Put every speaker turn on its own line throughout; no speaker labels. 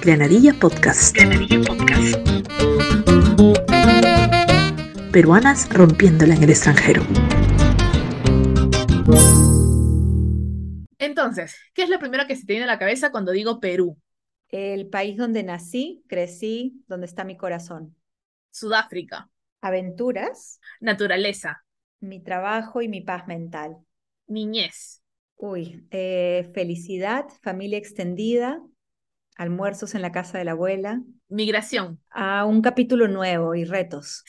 Granadilla Podcast. Granadilla Podcast. Peruanas rompiéndola en el extranjero.
Entonces, ¿qué es lo primero que se te viene a la cabeza cuando digo Perú?
El país donde nací, crecí, donde está mi corazón.
Sudáfrica.
Aventuras.
Naturaleza.
Mi trabajo y mi paz mental.
Niñez.
Uy, eh, felicidad, familia extendida, almuerzos en la casa de la abuela.
Migración.
A un capítulo nuevo y retos.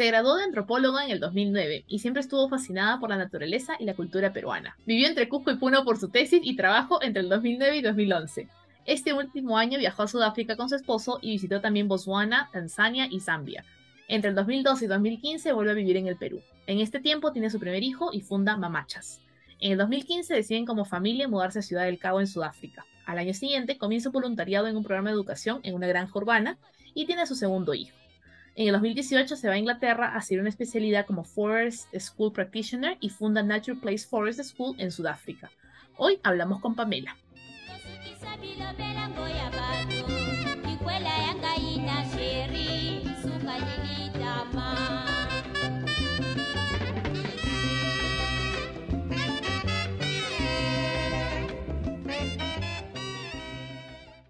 Se graduó de antropóloga en el 2009 y siempre estuvo fascinada por la naturaleza y la cultura peruana. Vivió entre Cusco y Puno por su tesis y trabajo entre el 2009 y 2011. Este último año viajó a Sudáfrica con su esposo y visitó también Botswana, Tanzania y Zambia. Entre el 2012 y 2015 vuelve a vivir en el Perú. En este tiempo tiene su primer hijo y funda Mamachas. En el 2015 deciden como familia mudarse a Ciudad del Cabo en Sudáfrica. Al año siguiente comienza voluntariado en un programa de educación en una granja urbana y tiene a su segundo hijo. En el 2018 se va a Inglaterra a hacer una especialidad como Forest School Practitioner y funda Nature Place Forest School en Sudáfrica. Hoy hablamos con Pamela.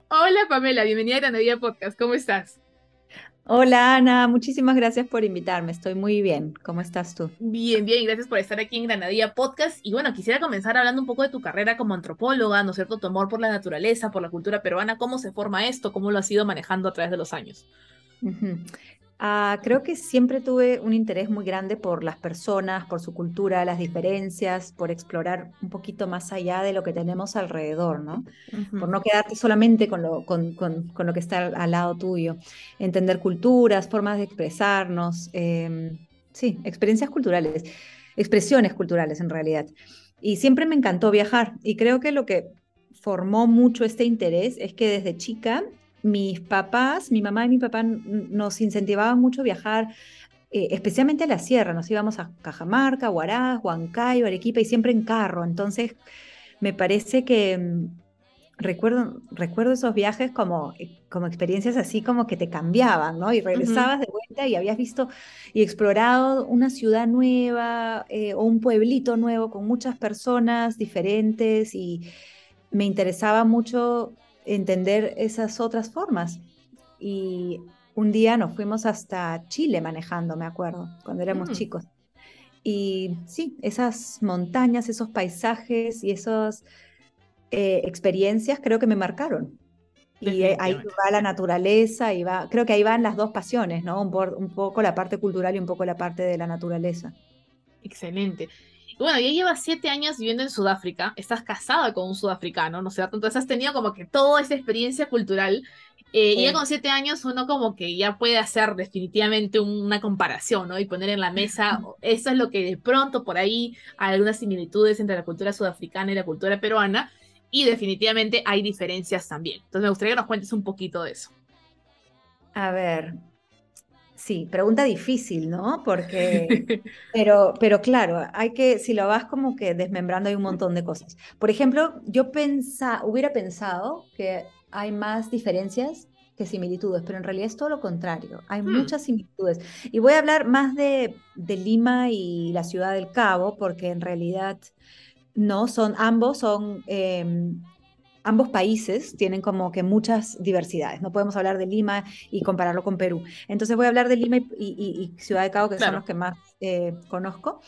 Hola Pamela, bienvenida a Granadilla Podcast, ¿cómo estás?
Hola Ana, muchísimas gracias por invitarme. Estoy muy bien. ¿Cómo estás tú?
Bien, bien, gracias por estar aquí en Granadilla Podcast. Y bueno, quisiera comenzar hablando un poco de tu carrera como antropóloga, ¿no es cierto? Tu amor por la naturaleza, por la cultura peruana, cómo se forma esto, cómo lo has ido manejando a través de los años.
Ah, creo que siempre tuve un interés muy grande por las personas, por su cultura, las diferencias, por explorar un poquito más allá de lo que tenemos alrededor, ¿no? Por no quedarte solamente con lo, con, lo que está al, lado tuyo. Entender culturas, formas de expresarnos, em, sí, experiencias culturales, expresiones culturales en realidad. Y siempre me encantó viajar y creo que lo que formó mucho este interés es que desde chica mis papás, mi mamá y mi papá nos incentivaban mucho a viajar, eh, especialmente a la sierra. Nos íbamos a Cajamarca, Huaraz, Huancayo, Arequipa y siempre en carro. Entonces, me parece que mm, recuerdo, recuerdo esos viajes como, eh, como experiencias así como que te cambiaban, ¿no? Y regresabas de vuelta y habías visto y explorado una ciudad nueva eh, o un pueblito nuevo con muchas personas diferentes y me interesaba mucho entender esas otras formas. Y un día nos fuimos hasta Chile manejando, me acuerdo, cuando éramos mm. chicos. Y sí, esas montañas, esos paisajes y esas eh, experiencias creo que me marcaron. Y ahí va la naturaleza, y va, creo que ahí van las dos pasiones, ¿no? Un, un poco la parte cultural y un poco la parte de la naturaleza.
Excelente bueno, ya llevas siete años viviendo en Sudáfrica, estás casada con un sudafricano, ¿no es cierto? Entonces has tenido como que toda esa experiencia cultural. Eh, Y ya con siete años uno como que ya puede hacer definitivamente una comparación, ¿no? Y poner en la mesa, eso es lo que de pronto por ahí hay algunas similitudes entre la cultura sudafricana y la cultura peruana, y definitivamente hay diferencias también. Entonces me gustaría que nos cuentes un poquito de eso.
A ver, Sí, pregunta difícil, ¿no? Porque, pero, pero claro, hay que, si lo vas como que desmembrando, hay un montón de cosas. Por ejemplo, yo pensa, hubiera pensado que hay más diferencias que similitudes, pero en realidad es todo lo contrario, hay hmm. muchas similitudes. Y voy a hablar más de, de Lima y la ciudad del Cabo, porque en realidad no, son ambos son em, ambos países tienen como que muchas diversidades. No podemos hablar de Lima y compararlo con Perú. Entonces voy a hablar de Lima y, Ciudad de Cabo, que son los que más eh, conozco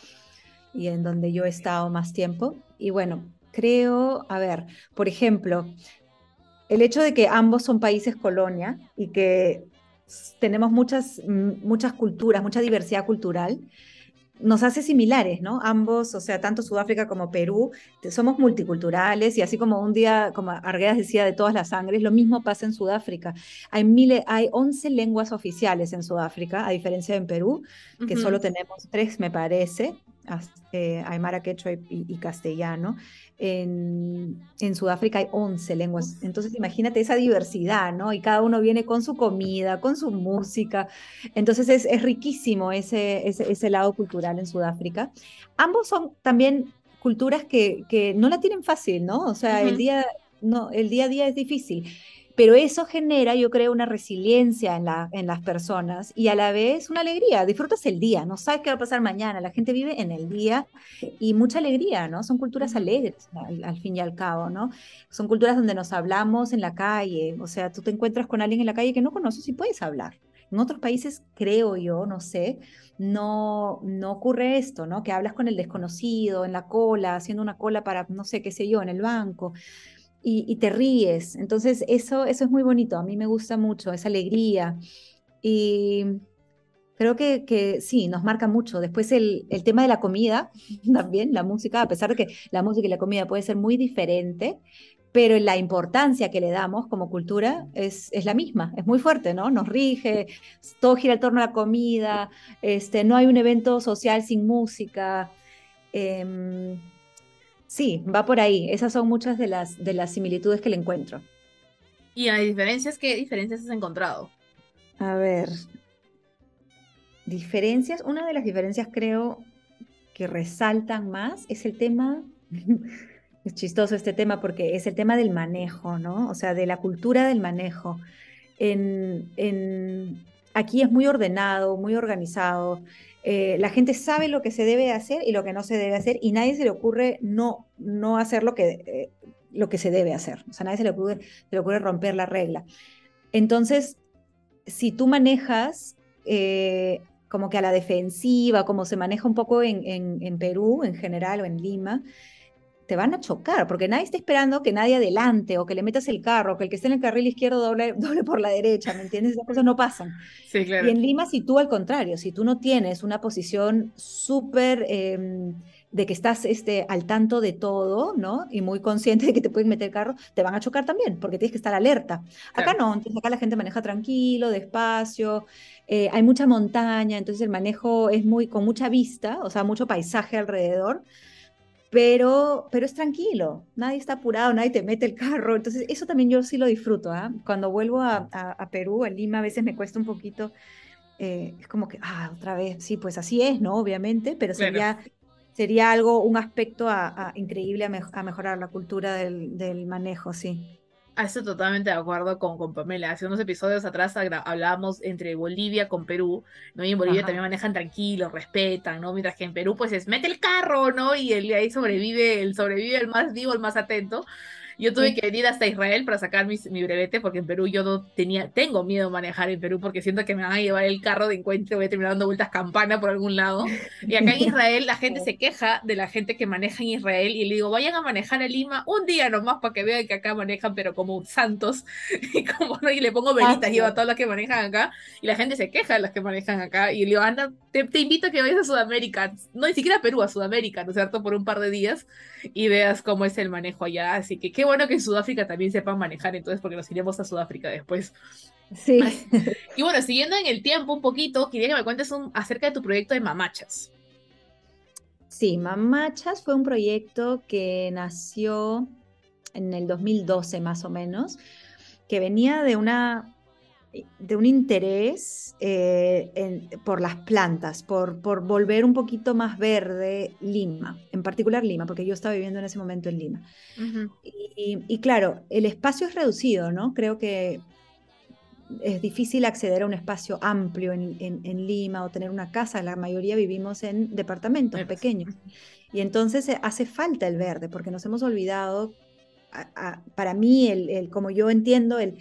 y en donde yo he estado más tiempo. Y bueno, creo, a ver, por ejemplo, el hecho de que ambos son países colonia y que tenemos muchas, muchas culturas, mucha diversidad cultural, nos hace similares, ¿no? Ambos, o sea, tanto Sudáfrica como Perú, somos multiculturales y así como un día, como Arguedas decía, de todas las sangres, lo mismo pasa en Sudáfrica. Hay, mil, hay 11 lenguas oficiales en Sudáfrica, a diferencia de en Perú, que solo tenemos tres, me parece, eh, Aymara, Quechua y, castellano. En, en, Sudáfrica hay 11 lenguas. Entonces imagínate esa diversidad, ¿no? Y cada uno viene con su comida, con su música. Entonces es, es riquísimo ese, ese, ese, lado cultural en Sudáfrica. Ambos son también culturas que, que no la tienen fácil, ¿no? O sea, el, día, no, el día a día es difícil pero eso genera, yo creo, una resiliencia en, la, en las personas y a la vez una alegría. Disfrutas el día, no sabes qué va a pasar mañana. La gente vive en el día y mucha alegría, ¿no? Son culturas alegres al, fin y al cabo, ¿no? Son culturas donde nos hablamos en la calle. O sea, tú te encuentras con alguien en la calle que no conoces y puedes hablar. En otros países, creo yo, no sé, no, no ocurre esto, ¿no? Que hablas con el desconocido en la cola, haciendo una cola para, no sé, qué sé yo, en el banco y, te ríes. Entonces, eso, eso es muy bonito. A mí me gusta mucho esa alegría. Y creo que, que sí, nos marca mucho. Después el, el, tema de la comida, también la música, a pesar de que la música y la comida puede ser muy diferente, pero la importancia que le damos como cultura es, es, la misma, es muy fuerte, ¿no? Nos rige, todo gira en torno a la comida, este, no hay un evento social sin música. Eh, Sí, va por ahí. Esas son muchas de las, de las similitudes que le encuentro.
¿Y hay diferencias? ¿Qué diferencias has encontrado?
A ver, diferencias. Una de las diferencias creo que resaltan más es el tema, es chistoso este tema porque es el tema del manejo, ¿no? O sea, de la cultura del manejo. En, en, aquí es muy ordenado, muy organizado. Eh, la gente sabe lo que se debe hacer y lo que no se debe hacer y nadie se le ocurre no, no hacer lo que, eh, lo que se debe hacer. O sea, nadie se le, ocurre, romper la regla. Entonces, si tú manejas eh, como que a la defensiva, como se maneja un poco en, en Perú en general o en Lima, te van a chocar, porque nadie está esperando que nadie adelante o que le metas el carro, que el que esté en el carril izquierdo doble, doble por la derecha, ¿me entiendes? Esas cosas no pasan.
Sí, claro.
Y en Lima, si tú al contrario, si tú no tienes una posición súper em, de que estás este, al tanto de todo, ¿no? Y muy consciente de que te pueden meter el carro, te van a chocar también, porque tienes que estar alerta. Acá no, entonces acá la gente maneja tranquilo, despacio, eh, hay mucha montaña, entonces el manejo es muy con mucha vista, o sea, mucho paisaje alrededor pero, pero es tranquilo, nadie está apurado, nadie te mete el carro, entonces eso también yo sí lo disfruto. ¿ah? Cuando vuelvo a, a, Perú, a Lima, a veces me cuesta un poquito, eh, es como que, ah, otra vez, sí, pues así es, ¿no? Obviamente, pero sería, sería algo, un aspecto a, increíble a, mejorar la cultura del, del manejo, sí.
Ah, estoy totalmente de acuerdo con, con Pamela. Hace unos episodios atrás hablábamos entre Bolivia con Perú, ¿no? Y en Bolivia también manejan tranquilo, respetan, ¿no? Mientras que en Perú, pues es mete el carro, ¿no? Y el, ahí sobrevive, el sobrevive el más vivo, el más atento. Yo tuve que venir hasta Israel para sacar mi, mi, brevete porque en Perú yo no tenía, tengo miedo de manejar en Perú porque siento que me van a llevar el carro de encuentro, voy a terminar dando vueltas campana por algún lado. Y acá en Israel la gente se queja de la gente que maneja en Israel y le digo, vayan a manejar a Lima un día nomás para que vean que acá manejan pero como santos y como y le pongo velitas, llevo a todos los que manejan acá y la gente se queja de los que manejan acá y le digo, anda, te, te invito a que vayas a Sudamérica, no ni siquiera a Perú, a Sudamérica, ¿no es cierto? Por un par de días y veas cómo es el manejo allá. Así que qué bueno que en Sudáfrica también sepan manejar, entonces, porque nos iremos a Sudáfrica después.
Sí.
Y bueno, siguiendo en el tiempo un poquito, quería que me cuentes un, acerca de tu proyecto de Mamachas.
Sí, Mamachas fue un proyecto que nació en el 2012 más o menos, que venía de una de un interés eh, por las plantas, por, por volver un poquito más verde Lima, en particular Lima, porque yo estaba viviendo en ese momento en Lima. y, claro, el espacio es reducido, ¿no? Creo que es difícil acceder a un espacio amplio en, en, Lima o tener una casa, la mayoría vivimos en departamentos pequeños. Y entonces eh, hace falta el verde, porque nos hemos olvidado, para mí, el, el, como yo entiendo, el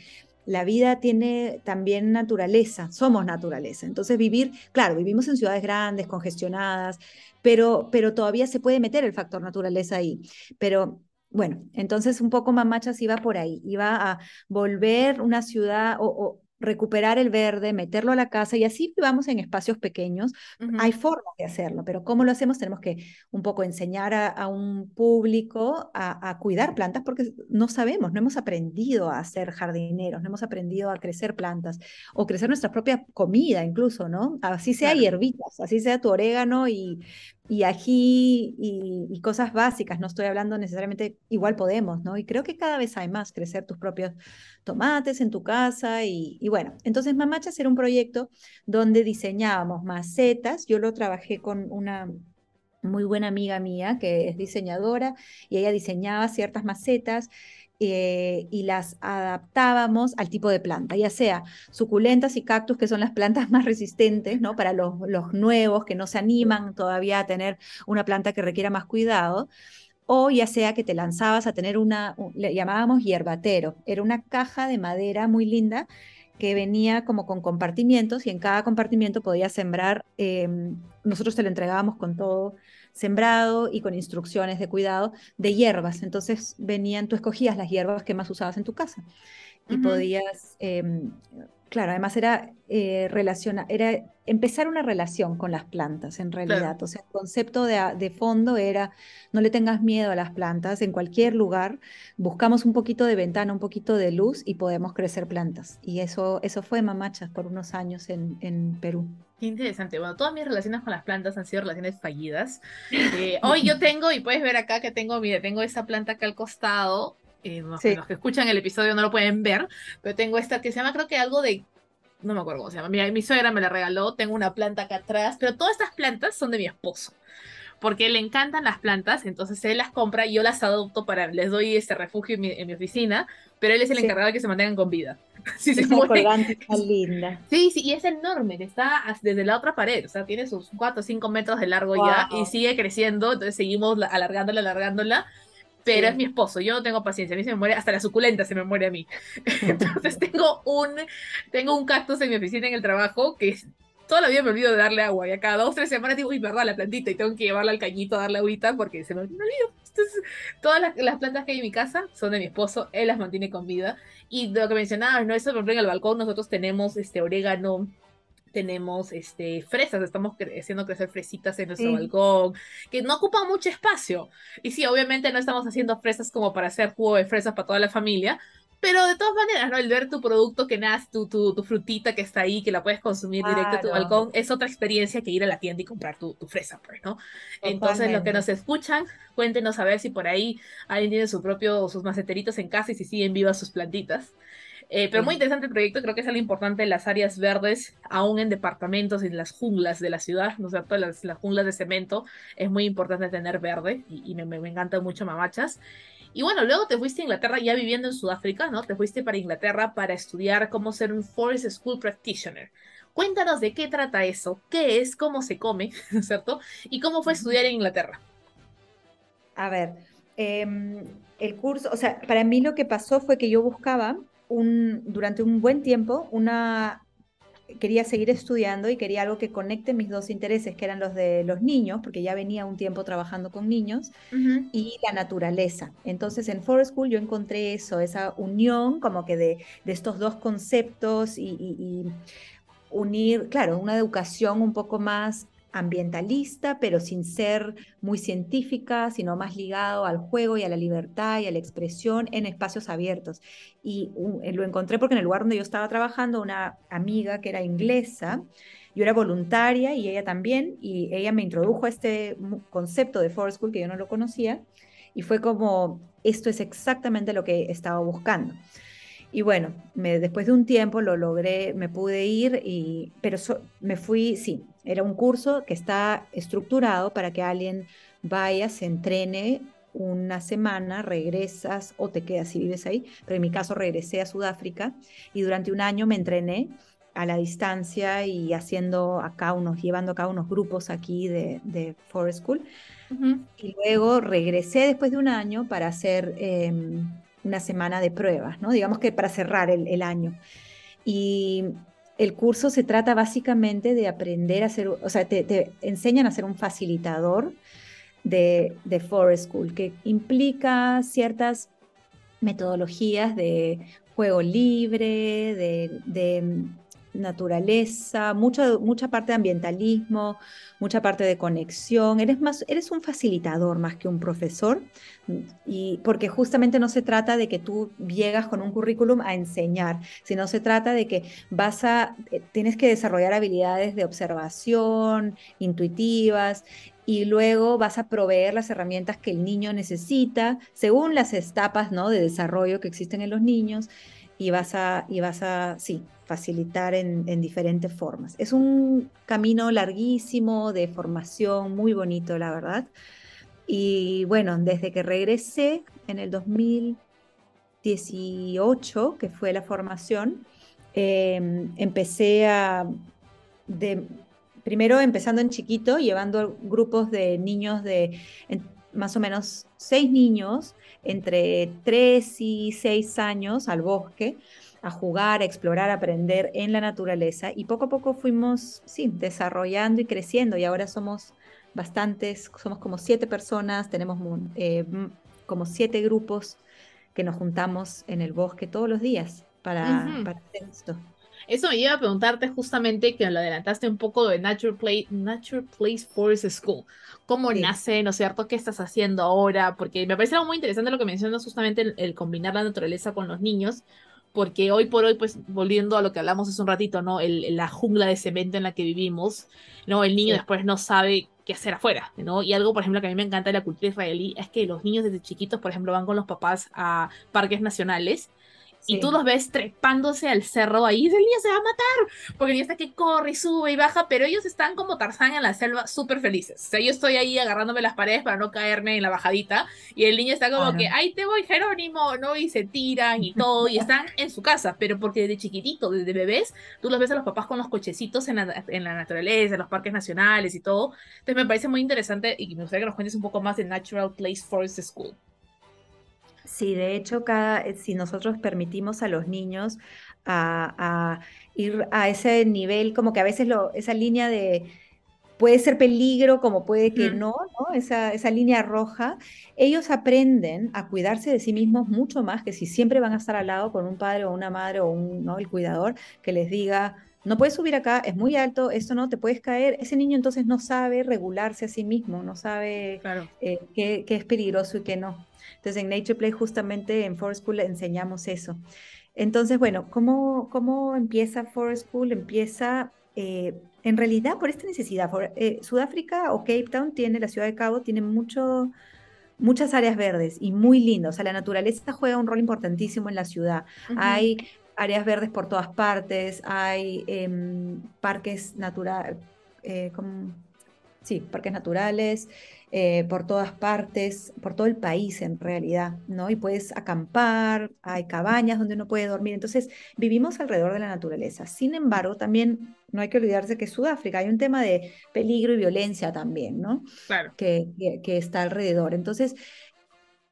la vida tiene también naturaleza, somos naturaleza. Entonces vivir, claro, vivimos en ciudades grandes, congestionadas, pero, pero todavía se puede meter el factor naturaleza ahí. Pero bueno, entonces un poco Mamachas iba por ahí, iba a volver una ciudad o, recuperar el verde, meterlo a la casa y así vivamos en espacios pequeños. Hay formas de hacerlo, pero ¿cómo lo hacemos? Tenemos que un poco enseñar a, un público a, cuidar plantas porque no sabemos, no hemos aprendido a ser jardineros, no hemos aprendido a crecer plantas o crecer nuestra propia comida incluso, ¿no? Así sea hierbitas, así sea tu orégano y, y ají y, cosas básicas, no estoy hablando necesariamente, igual podemos, ¿no? Y creo que cada vez hay más, crecer tus propios tomates en tu casa y, bueno, entonces Mamachas era un proyecto donde diseñábamos macetas, yo lo trabajé con una muy buena amiga mía que es diseñadora y ella diseñaba ciertas macetas eh, y las adaptábamos al tipo de planta, ya sea suculentas y cactus, que son las plantas más resistentes, ¿no? Para los, los nuevos que no se animan todavía a tener una planta que requiera más cuidado, o ya sea que te lanzabas a tener una, le llamábamos hierbatero, era una caja de madera muy linda que venía como con compartimientos y en cada compartimiento podías sembrar, em, nosotros te lo entregábamos con todo sembrado y con instrucciones de cuidado de hierbas. Entonces venían, tú escogías las hierbas que más usabas en tu casa y podías, em, claro, además era eh, era empezar una relación con las plantas en realidad. O sea, el concepto de, de, fondo era no le tengas miedo a las plantas en cualquier lugar, buscamos un poquito de ventana, un poquito de luz y podemos crecer plantas. Y eso, eso fue Mamachas por unos años en, en Perú.
Qué interesante. Bueno, todas mis relaciones con las plantas han sido relaciones fallidas. Eh, hoy yo tengo, y puedes ver acá que tengo, mire, tengo esa planta acá al costado. Eh, los, que escuchan el episodio no lo pueden ver, pero tengo esta que se llama, creo que algo de. No me acuerdo cómo se llama. Mi, mi suegra me la regaló. Tengo una planta acá atrás, pero todas estas plantas son de mi esposo porque le encantan las plantas, entonces él las compra y yo las adopto para, les doy ese refugio en mi, oficina, pero él es el encargado de que se mantengan con vida.
Sí, se linda.
Sí, sí, y es enorme, está desde la otra pared, o sea, tiene sus 4 o 5 metros de largo ya y sigue creciendo, entonces seguimos alargándola, alargándola. Pero es mi esposo, yo no tengo paciencia, a mí se me muere, hasta la suculenta se me muere a mí. Entonces tengo un, tengo un cactus en mi oficina en el trabajo que toda la vida me olvido de darle agua y a cada dos, tres semanas digo, uy, verdad, la plantita y tengo que llevarla al cañito a darle agüita porque se me, olvido. Entonces, todas las, plantas que hay en mi casa son de mi esposo, él las mantiene con vida. Y lo que mencionabas, ¿no? Eso, por ejemplo, en el balcón nosotros tenemos este orégano, tenemos este, fresas, estamos haciendo crecer fresitas en nuestro balcón, que no ocupan mucho espacio. Y sí, obviamente no estamos haciendo fresas como para hacer jugo de fresas para toda la familia, pero de todas maneras, ¿no? El ver tu producto que nace, tu, tu, tu, frutita que está ahí, que la puedes consumir directo en tu balcón, es otra experiencia que ir a la tienda y comprar tu, tu fresa, pues, ¿no? Entonces, los que nos escuchan, cuéntenos a ver si por ahí alguien tiene su propio, sus maceteritos en casa y si siguen vivas sus plantitas. Eh, pero muy interesante el proyecto, creo que es algo importante las áreas verdes, aún en departamentos, en las junglas de la ciudad, ¿no es cierto? Las, las junglas de cemento, es muy importante tener verde y, y me, me, encanta mucho mamachas. Y bueno, luego te fuiste a Inglaterra ya viviendo en Sudáfrica, ¿no? Te fuiste para Inglaterra para estudiar cómo ser un Forest School Practitioner. Cuéntanos de qué trata eso, qué es, cómo se come, ¿no es cierto? Y cómo fue estudiar en Inglaterra.
A ver, em, el curso, o sea, para mí lo que pasó fue que yo buscaba un, durante un buen tiempo una quería seguir estudiando y quería algo que conecte mis dos intereses, que eran los de los niños, porque ya venía un tiempo trabajando con niños, y la naturaleza. Entonces en Forest School yo encontré eso, esa unión como que de, estos dos conceptos y unir, claro, una educación un poco más ambientalista, pero sin ser muy científica, sino más ligado al juego y a la libertad y a la expresión en espacios abiertos. Y eh, lo encontré porque en el lugar donde yo estaba trabajando, una amiga que era inglesa, yo era voluntaria y ella también, y ella me introdujo a este concepto de Forest School que yo no lo conocía, y fue como, esto es exactamente lo que estaba buscando. Y bueno, después de un tiempo lo logré, me pude ir, y, pero me fui, sí, era un curso que está estructurado para que alguien vaya, se entrene una semana, regresas o te quedas si vives ahí, pero en mi caso regresé a Sudáfrica y durante un año me entrené a la distancia y haciendo acá unos, llevando acá unos grupos aquí de, de Forest School. Y luego regresé después de un año para hacer em, una semana de pruebas, ¿no? Digamos que para cerrar el, el año. Y el curso se trata básicamente de aprender a ser, o sea, te, enseñan a ser un facilitador de, Forest School, que implica ciertas metodologías de juego libre, de, naturaleza, mucha, mucha parte de ambientalismo, mucha parte de conexión. Eres más, eres un facilitador más que un profesor, y porque justamente no se trata de que tú llegas con un currículum a enseñar, sino se trata de que vas a, eh, tienes que desarrollar habilidades de observación, intuitivas, y luego vas a proveer las herramientas que el niño necesita según las etapas ¿no? de desarrollo que existen en los niños y vas a, y vas a sí, facilitar en, en, diferentes formas. Es un camino larguísimo de formación, muy bonito, la verdad. Y bueno, desde que regresé en el 2018, que fue la formación, em, empecé a, de, primero empezando en chiquito, llevando grupos de niños de más o menos seis niños entre tres y seis años al bosque a jugar, a explorar, a aprender en la naturaleza y poco a poco fuimos, sí, desarrollando y creciendo y ahora somos bastantes, somos como siete personas, tenemos eh, como siete grupos que nos juntamos en el bosque todos los días para, para hacer esto.
Eso me lleva a preguntarte justamente, que lo adelantaste un poco de Nature, Play, Nature Place Forest School. ¿Cómo nace, no es cierto? ¿Qué estás haciendo ahora? Porque me parece algo muy interesante lo que mencionas justamente el, combinar la naturaleza con los niños, porque hoy por hoy, pues volviendo a lo que hablamos hace un ratito, ¿no? El, la jungla de cemento en la que vivimos, ¿no? El niño después no sabe qué hacer afuera, ¿no? Y algo, por ejemplo, que a mí me encanta de la cultura israelí es que los niños desde chiquitos, por ejemplo, van con los papás a parques nacionales y tú los ves trepándose al cerro ahí, el niño se va a matar, porque el niño está que corre y sube y baja, pero ellos están como Tarzán en la selva súper felices. O sea, yo estoy ahí agarrándome las paredes para no caerme en la bajadita, y el niño está como que, ahí te voy Jerónimo, ¿no? Y se tiran y todo, y están en su casa, pero porque desde chiquitito, desde bebés, tú los ves a los papás con los cochecitos en la, en la naturaleza, en los parques nacionales y todo. Entonces me parece muy interesante y me gustaría que nos cuentes un poco más de Natural Place Forest School.
Sí, de hecho, cada, eh, si nosotros permitimos a los niños a, ir a ese nivel, como que a veces lo, esa línea de puede ser peligro, como puede que no, ¿no? Esa, esa línea roja, ellos aprenden a cuidarse de sí mismos mucho más que si siempre van a estar al lado con un padre o una madre o un, ¿no? el cuidador que les diga, no puedes subir acá, es muy alto, esto no, te puedes caer. Ese niño entonces no sabe regularse a sí mismo, no sabe eh, qué, qué, es peligroso y qué no. Entonces en Nature Play justamente en Forest School enseñamos eso. Entonces, bueno, ¿cómo, cómo empieza Forest School? Empieza eh, en realidad por esta necesidad. Eh, Sudáfrica o Cape Town tiene, la ciudad de Cabo, tiene mucho, muchas áreas verdes y muy lindas. O sea, la naturaleza juega un rol importantísimo en la ciudad. Hay áreas verdes por todas partes, hay em, parques naturales, eh, sí, parques naturales, eh, por todas partes, por todo el país en realidad, ¿no? Y puedes acampar, hay cabañas donde uno puede dormir, entonces vivimos alrededor de la naturaleza. Sin embargo, también no hay que olvidarse que Sudáfrica hay un tema de peligro y violencia también, ¿no?
Claro.
Que, que, está alrededor. Entonces,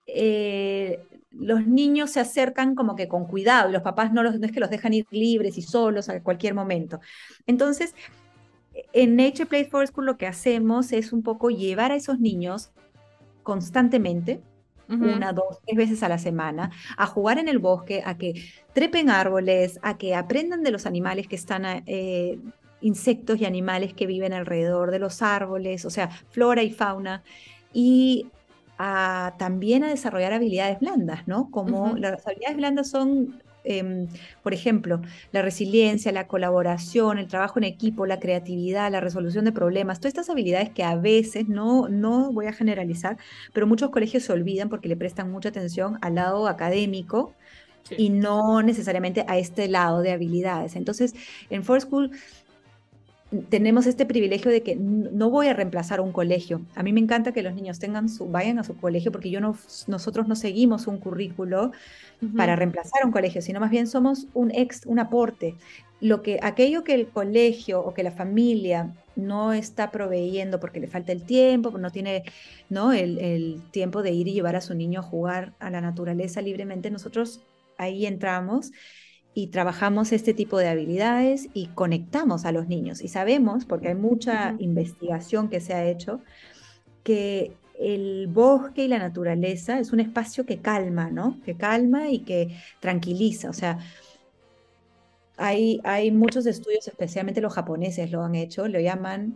eh, los niños se acercan como que con cuidado y los papás no, los, no es que los dejan ir libres y solos a cualquier momento. Entonces, en Nature Place for School lo que hacemos es un poco llevar a esos niños constantemente, una, dos, tres veces a la semana, a jugar en el bosque, a que trepen árboles, a que aprendan de los animales que están, eh, insectos y animales que viven alrededor de los árboles, o sea, flora y fauna, y también a desarrollar habilidades blandas, ¿no? Como las habilidades blandas son Em, por ejemplo, la resiliencia, la colaboración, el trabajo en equipo, la creatividad, la resolución de problemas, todas estas habilidades que a veces, no, no voy a generalizar, pero muchos colegios se olvidan porque le prestan mucha atención al lado académico y no necesariamente a este lado de habilidades. Entonces, en Forest School tenemos este privilegio de que no voy a reemplazar un colegio. A mí me encanta que los niños tengan su, vayan a su colegio porque yo no, nosotros no seguimos un currículo para reemplazar un colegio, sino más bien somos un ex, un aporte. Lo que, aquello que el colegio o que la familia no está proveyendo porque le falta el tiempo, no tiene ¿no? El, el tiempo de ir y llevar a su niño a jugar a la naturaleza libremente, nosotros ahí entramos y trabajamos este tipo de habilidades y conectamos a los niños. Y sabemos, porque hay mucha investigación que se ha hecho, que el bosque y la naturaleza es un espacio que calma, ¿no? Que calma y que tranquiliza. O sea, hay, hay muchos estudios, especialmente los japoneses lo han hecho, lo llaman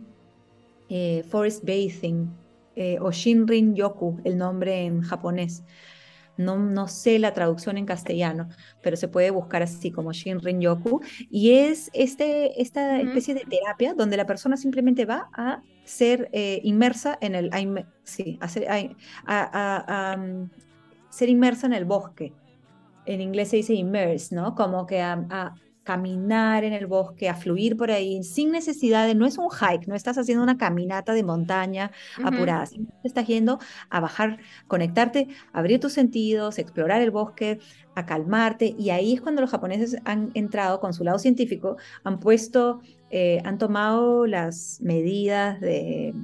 eh, forest bathing eh, o Shinrin Yoku, el nombre en japonés. No, no, sé la traducción en castellano, pero se puede buscar así como Shinrin Yoku. Y es este, esta especie de terapia donde la persona simplemente va a ser eh, inmersa en el... sí, a ser, mm, ser, inmersa en el bosque. En inglés se dice immerse, ¿no? Como que a, caminar en el bosque, a fluir por ahí, sin necesidad de, no es un hike, no estás haciendo una caminata de montaña apurada, estás yendo a bajar, conectarte, abrir tus sentidos, explorar el bosque, a calmarte, y ahí es cuando los japoneses han entrado con su lado científico, han puesto, eh, han tomado las medidas de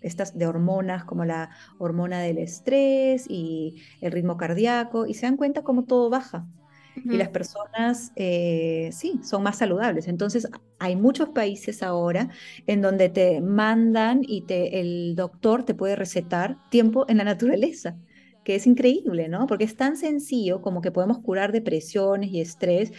estas de hormonas como la hormona del estrés y el ritmo cardíaco y se dan cuenta cómo todo baja y las personas, eh, sí, son más saludables. Entonces, hay muchos países ahora en donde te mandan y te, el doctor te puede recetar tiempo en la naturaleza que es increíble, ¿no? Porque es tan sencillo como que podemos curar depresiones y estrés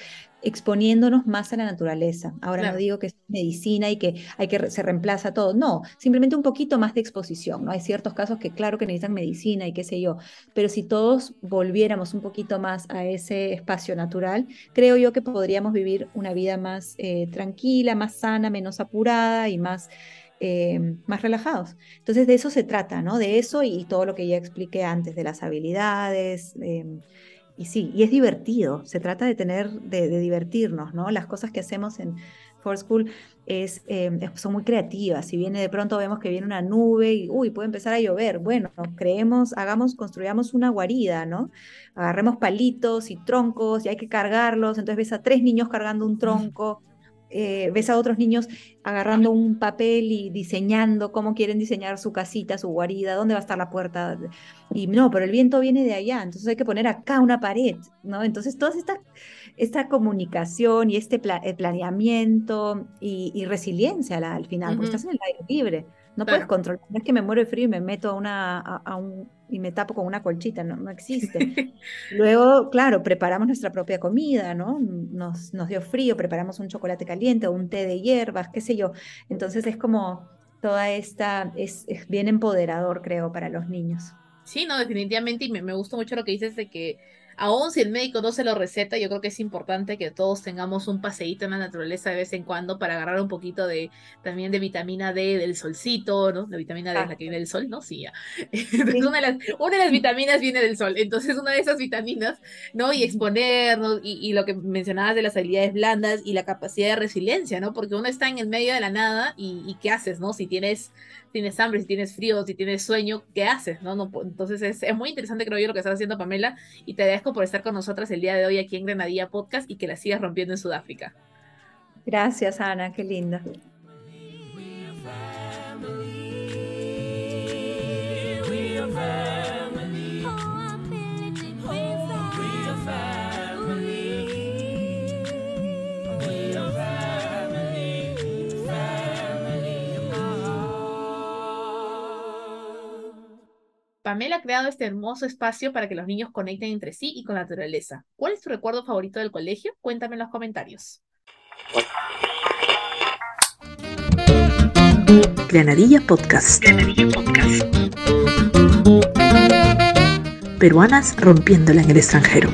exponiéndonos más a la naturaleza. Ahora no digo que es medicina y que hay que se reemplaza todo, no, simplemente un poquito más de exposición, ¿no? Hay ciertos casos que claro que necesitan medicina y qué sé yo, pero si todos volviéramos un poquito más a ese espacio natural, creo yo que podríamos vivir una vida más eh, tranquila, más sana, menos apurada y más eh, más relajados. Entonces de eso se trata, ¿no? De eso y, todo lo que ya expliqué antes, de las habilidades. Em, y sí, y es divertido, se trata de tener, de, divertirnos, ¿no? Las cosas que hacemos en For School es, em, son muy creativas. Si viene de pronto vemos que viene una nube y, uy, puede empezar a llover. Bueno, creemos, hagamos, construyamos una guarida, ¿no? Agarremos palitos y troncos y hay que cargarlos. Entonces ves a tres niños cargando un tronco. Eh, ves a otros niños agarrando un papel y diseñando cómo quieren diseñar su casita, su guarida, dónde va a estar la puerta. Y no, pero el viento viene de allá, entonces hay que poner acá una pared, ¿no? Entonces toda esta, esta comunicación y este planeamiento y, resiliencia al, final, porque estás en el aire libre. No puedes controlar, no es que me muero de frío y me meto a, una, a, un, y me tapo con una colchita, no, no existe. Luego, claro, preparamos nuestra propia comida, ¿no? Nos, nos dio frío, preparamos un chocolate caliente o un té de hierbas, qué sé yo. Entonces es como toda esta, es, es bien empoderador, creo, para los niños.
Sí, no, definitivamente, y me, me gusta mucho lo que dices de que aún si el médico no se lo receta, yo creo que es importante que todos tengamos un paseíto en la naturaleza de vez en cuando para agarrar un poquito de también de vitamina D del solcito, ¿no? La vitamina D es la que viene del sol, ¿no? Sí, ya. una, de las, una, de las, vitaminas viene del sol. Entonces, una de esas vitaminas, ¿no? Y exponernos, y, y, lo que mencionabas de las habilidades blandas y la capacidad de resiliencia, ¿no? Porque uno está en el medio de la nada y, y ¿qué haces, no? Si tienes tienes hambre, si tienes frío, si tienes sueño, ¿qué haces? ¿no? no entonces es, es, muy interesante, creo yo, lo que estás haciendo, Pamela, y te agradezco por estar con nosotras el día de hoy aquí en Granadilla Podcast y que la sigas rompiendo en Sudáfrica.
Gracias, Ana, qué linda.
Pamela ha creado este hermoso espacio para que los niños conecten entre sí y con la naturaleza. ¿Cuál es tu recuerdo favorito del colegio? Cuéntame en los comentarios.
Granadilla Podcast. Granadilla Podcast. Peruanas rompiéndola en el extranjero.